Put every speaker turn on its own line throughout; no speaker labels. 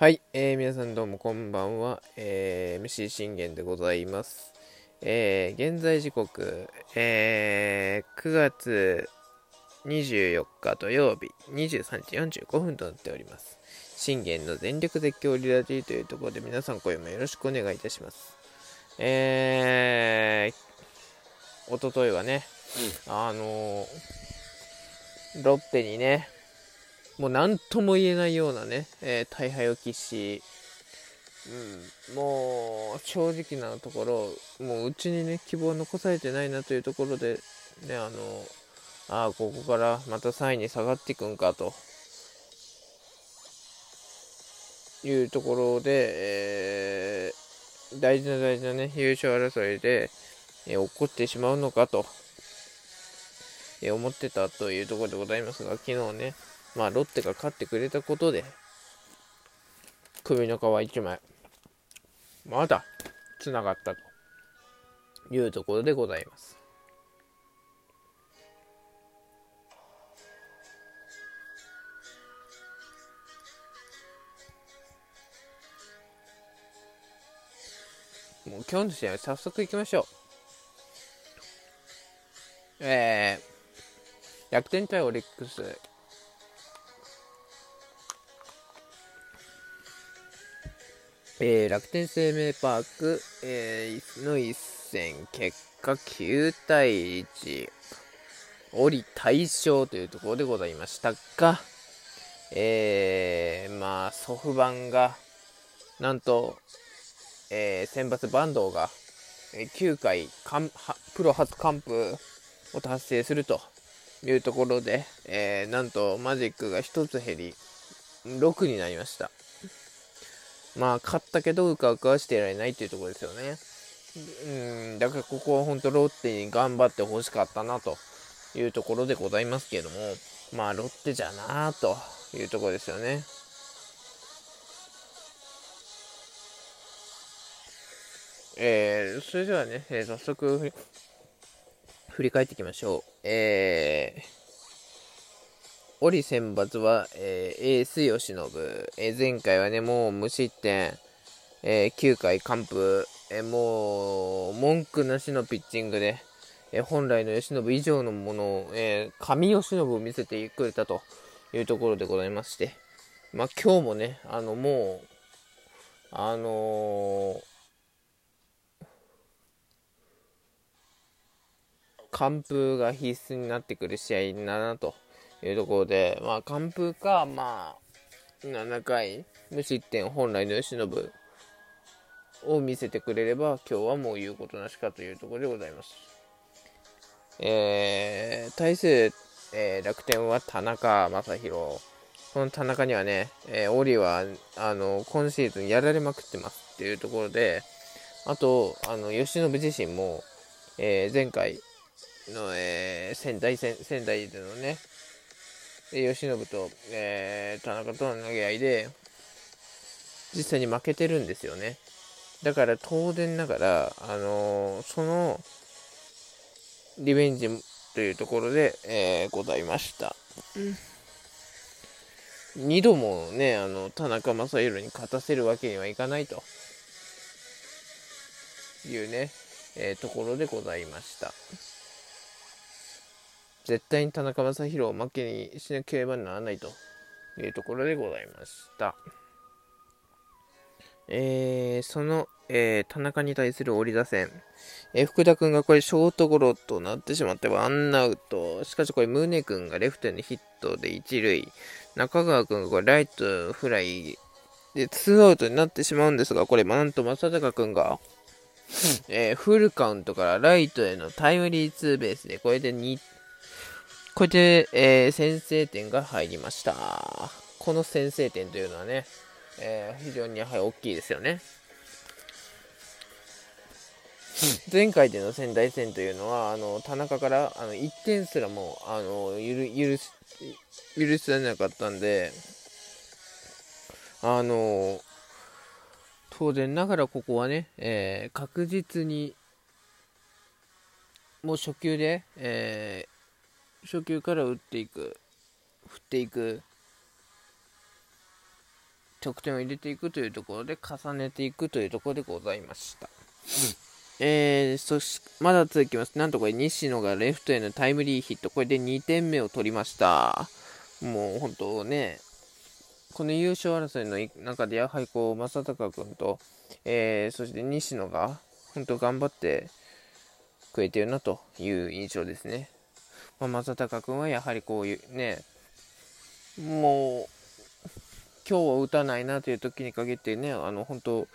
はい、えー、皆さんどうもこんばんは、えー、MC 信玄でございます。えー、現在時刻、えー、9月24日土曜日23時45分となっております。信玄の全力絶叫リラジーというところで皆さん今夜もよろしくお願いいたします。えー、おとといはね、あのー、ロッテにね、もう何とも言えないようなね、えー大敗を喫し、うん、もう正直なところ、もううちにね、希望を残されてないなというところで、ね、あの、ああ、ここからまた3位に下がっていくんかと。いうところで、えー大事な大事なね、優勝争いで、えー起こってしまうのかと、えー思ってたというところでございますが、昨日ね、まあ、ロッテが勝ってくれたことで、首の皮一枚、まだつながったというところでございます。もう今日の試合早速行きましょう。えー、楽天対オリックス。えー楽天生命パーク、えーの一戦、結果9対1、折り大勝というところでございましたが、えーまあ、ソフバンが、なんと、えー選抜坂東が、え9回完はプロ初完封を達成するというところで、えーなんとマジックが1つ減り6になりました。まあ勝ったけどうかうかはしてられないっていうところですよねうんだからここは本当ロッテに頑張ってほしかったなというところでございますけれどもまあロッテじゃなというところですよねえー、それではね、えー早速振り返っていきましょう。えー、オリ選抜は、えーエース吉信、えー前回はね、もう無失点、えー9回完封、えーもう文句なしのピッチングで、えー本来の吉信以上のものを、えー神吉信を見せてくれたというところでございまして、まあ今日もね、あのもう、あのー完封が必須になってくる試合だなと。いうところで、まあ、完封か、まあ、7回無失点本来の由伸を見せてくれれば、今日はもう言うことなしかというところでございます。えー、対する、えー楽天は田中将大。この田中にはね、えーオリはあの今シーズンやられまくってますっていうところで、あと、あの吉信自身も、えー前回、の、えー仙台戦、仙台でのね、で吉信と、えー田中との投げ合いで、実際に負けてるんですよね。だから当然ながら、あのーその、リベンジというところで、えーございました。二度もね、あの、田中将大に勝たせるわけにはいかないというね、えーところでございました。絶対に田中将大を負けにしなければならないというところでございました。えーその、えー田中に対する折り打線、えー福田君がこれショートゴロとなってしまってワンアウト。しかしこれ宗君がレフトへのヒットで一塁。中川君がこれライトフライでツーアウトになってしまうんですが、これなんと正隆君が、えーフルカウントからライトへのタイムリーツーベースでこれで2これで、えー先制点が入りました。この先制点というのはね、えー非常にやはり大きいですよね。前回での仙台戦というのは、あの田中からあの1点すらもあの許許し許されなかったんで、あの当然ながらここはね、えー確実にもう初球で、えー初球から打っていく振っていく得点を入れていくというところで重ねていくというところでございました。えー、そし、まだ続きます。なんとこれ、西野がレフトへのタイムリーヒット。これで2点目を取りました。もう本当ね、この優勝争いの中で、やはりこう、正隆君と、えー、そして西野が、本当頑張ってくれてるなという印象ですね。まあ、正隆君はやはりこういうね、もう、今日は打たないなという時に限ってね、あの、本当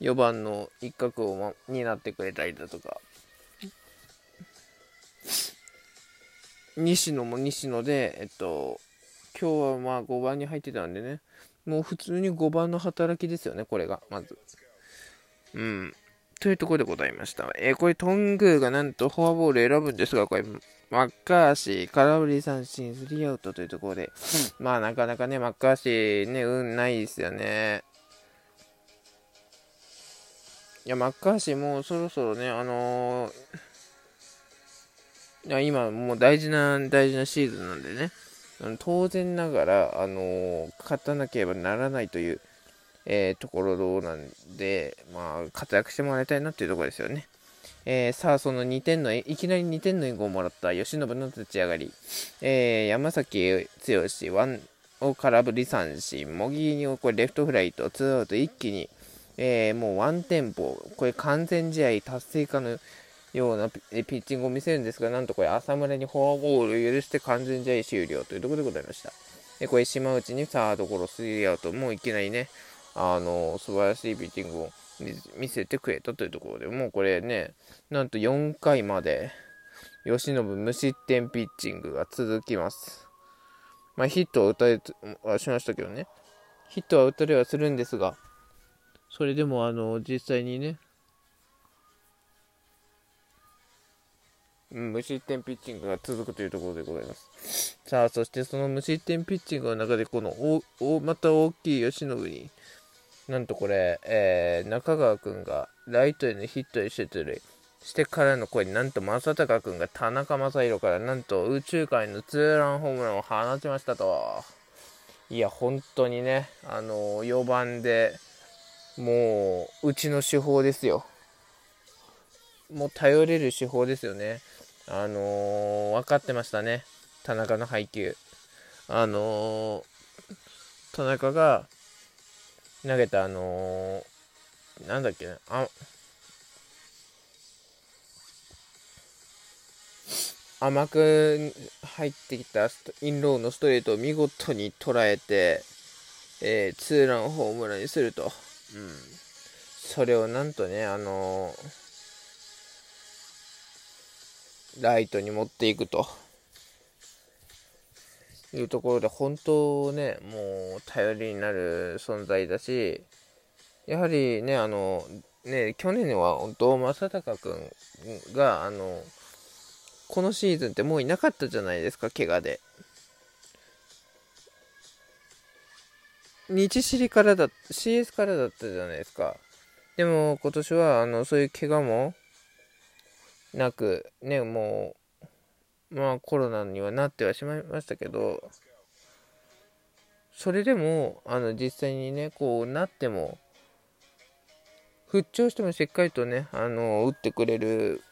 4番の一角を、ま、担ってくれたりだとか、西野も西野で、えっと、今日はまあ5番に入ってたんでね、もう普通に5番の働きですよね、これが、まず。うん。というところでございました。えー、これ、トングがなんとフォアボール選ぶんですが、これ、マッカーシー、空振り三振、スリーアウトというところで、まあ、なかなかね、マッカーシーね、運ないですよね。いや、マッカーシーもそろそろね、あのー、いや今、もう大事な、大事なシーズンなんでね、当然ながら、あのー、勝たなければならないという、えー、ところなんで、まあ、活躍してもらいたいなっていうところですよね。えー、さあ、その2点の、いきなり2点の援護をもらった吉信の立ち上がり、えー、山崎剛、ワンを空振り三振、茂木にこれレフトフライとツーアウト一気に、えー、もうワンテンポ、これ完全試合達成かのようなピッチングを見せるんですが、なんとこれ浅村にフォアボールを許して完全試合終了というところでございました。でこれ島内にサードゴロスリーアウト、もういきなりね、あの素晴らしいピッチングを見せてくれたというところでもうこれね、なんと4回まで吉信無失点ピッチングが続きます。まあ、ヒットを打たれはしましたけどね、ヒットは打たれはするんですが、それでもあの実際にね、無失点ピッチングが続くというところでございます。さあ、そしてその無失点ピッチングの中で、このおまた大きい吉信に、なんとこれ、えー、中川君がライトへのヒットで出塁してからの声になんと正隆君が田中将大からなんと宇宙界のツーランホームランを放ちましたと。いや、本当にね、あの、4番で、もう、うちの手法ですよ。もう頼れる手法ですよね。あのー、分かってましたね。田中の配球。あのー、田中が投げたあのー、なんだっけな、あ、甘く入ってきたインローのストレートを見事に捉えて、えー、ツーランホームランにすると。うん。それをなんとね、あのー、ライトに持っていくと。いうところで、本当ね、もう頼りになる存在だし、やはりね、あの、ね、去年は本当、正隆君が、あの、このシーズンってもういなかったじゃないですか、怪我で。日知りからだ、CS からだったじゃないですか。でも今年は、あの、そういう怪我もなく、ね、もう、まあコロナにはなってはしまいましたけど、それでも、あの、実際にね、こうなっても、復調してもしっかりとね、あの、打ってくれる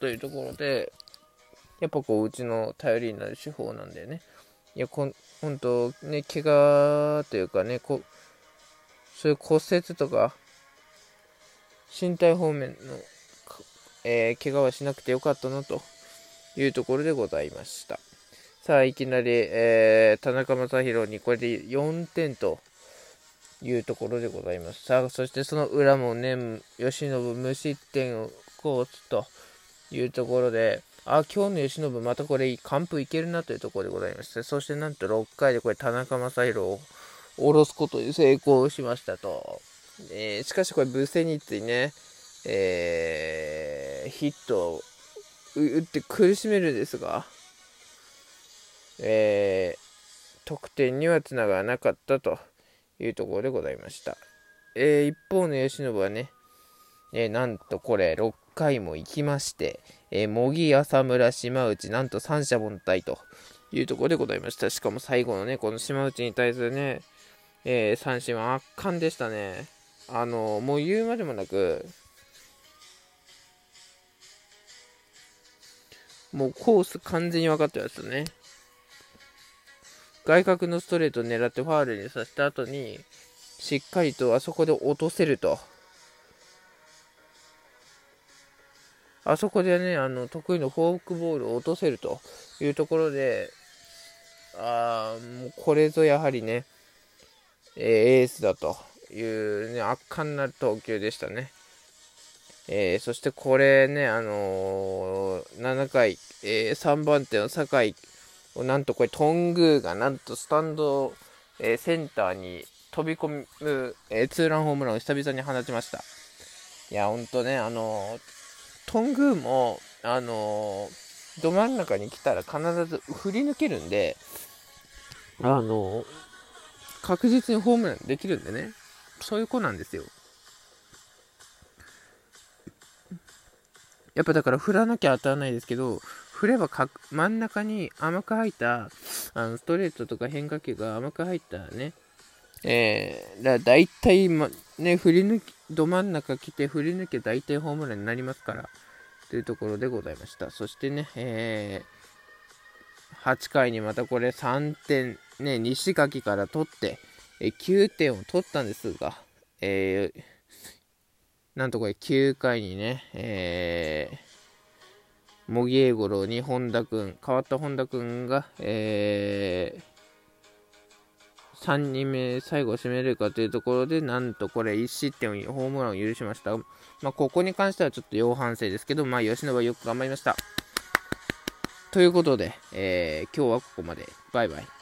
というところで、やっぱこう、うちの頼りになる手法なんだよね。いや、こん、本当ね、怪我というかね、こそういう骨折とか、身体方面の、えー、怪我はしなくてよかったなというところでございました。さあ、いきなり、えー、田中将大にこれで4点というところでございます。さあ、そしてその裏もね、吉信無失点をコースというところで、あ、今日の吉信またこれ完封いけるなというところでございまして、そしてなんと6回でこれ田中将大を下ろすことに成功しましたと。えー、しかしこれブセニッツにね、えー、ヒットを打って苦しめるんですが、えー、得点にはつながらなかったというところでございました。えー、一方の吉信はね、えー、なんとこれ6回も行きまして、えー、茂木、浅村、島内、なんと三者凡退というところでございました。しかも最後のね、この島内に対するね、えー、三振は圧巻でしたね。あの、もう言うまでもなく、もうコース完全に分かってますよね。外角のストレートを狙ってファールにさせた後に、しっかりとあそこで落とせると。あそこでね、あの得意のフォークボールを落とせるというところで、あもうこれぞやはりね、えー、エースだというね、圧巻な投球でしたね。えー、そしてこれね、あのー、7回、えー、3番手の酒井を、なんとこれ、トングがなんとスタンド、えセンターに飛び込む、えツーランホームランを久々に放ちました。いや、ほんとね、あのトングも、あのど真ん中に来たら必ず振り抜けるんで、あの確実にホームランできるんでね、そういう子なんですよ。やっぱだから振らなきゃ当たらないですけど、振れば真ん中に甘く入ったあのストレートとか変化球が甘く入ったね、えー、だ大体、ま、ね、振り抜き、ど真ん中来て振り抜け大体ホームランになりますから、というところでございました。そしてね、えー、8回にまたこれ3点、ね、西垣から取って、え9点を取ったんですが、えー、なんとこれ9回にね、えー、茂木英五郎に本田君、変わった本田君が、えー、3人目最後を締めるかというところで、なんとこれ1失点を、ホームランを許しました。まあ、ここに関してはちょっと要反省ですけど、まあ、吉野はよく頑張りました。ということで、えー、今日はここまで。バイバイ。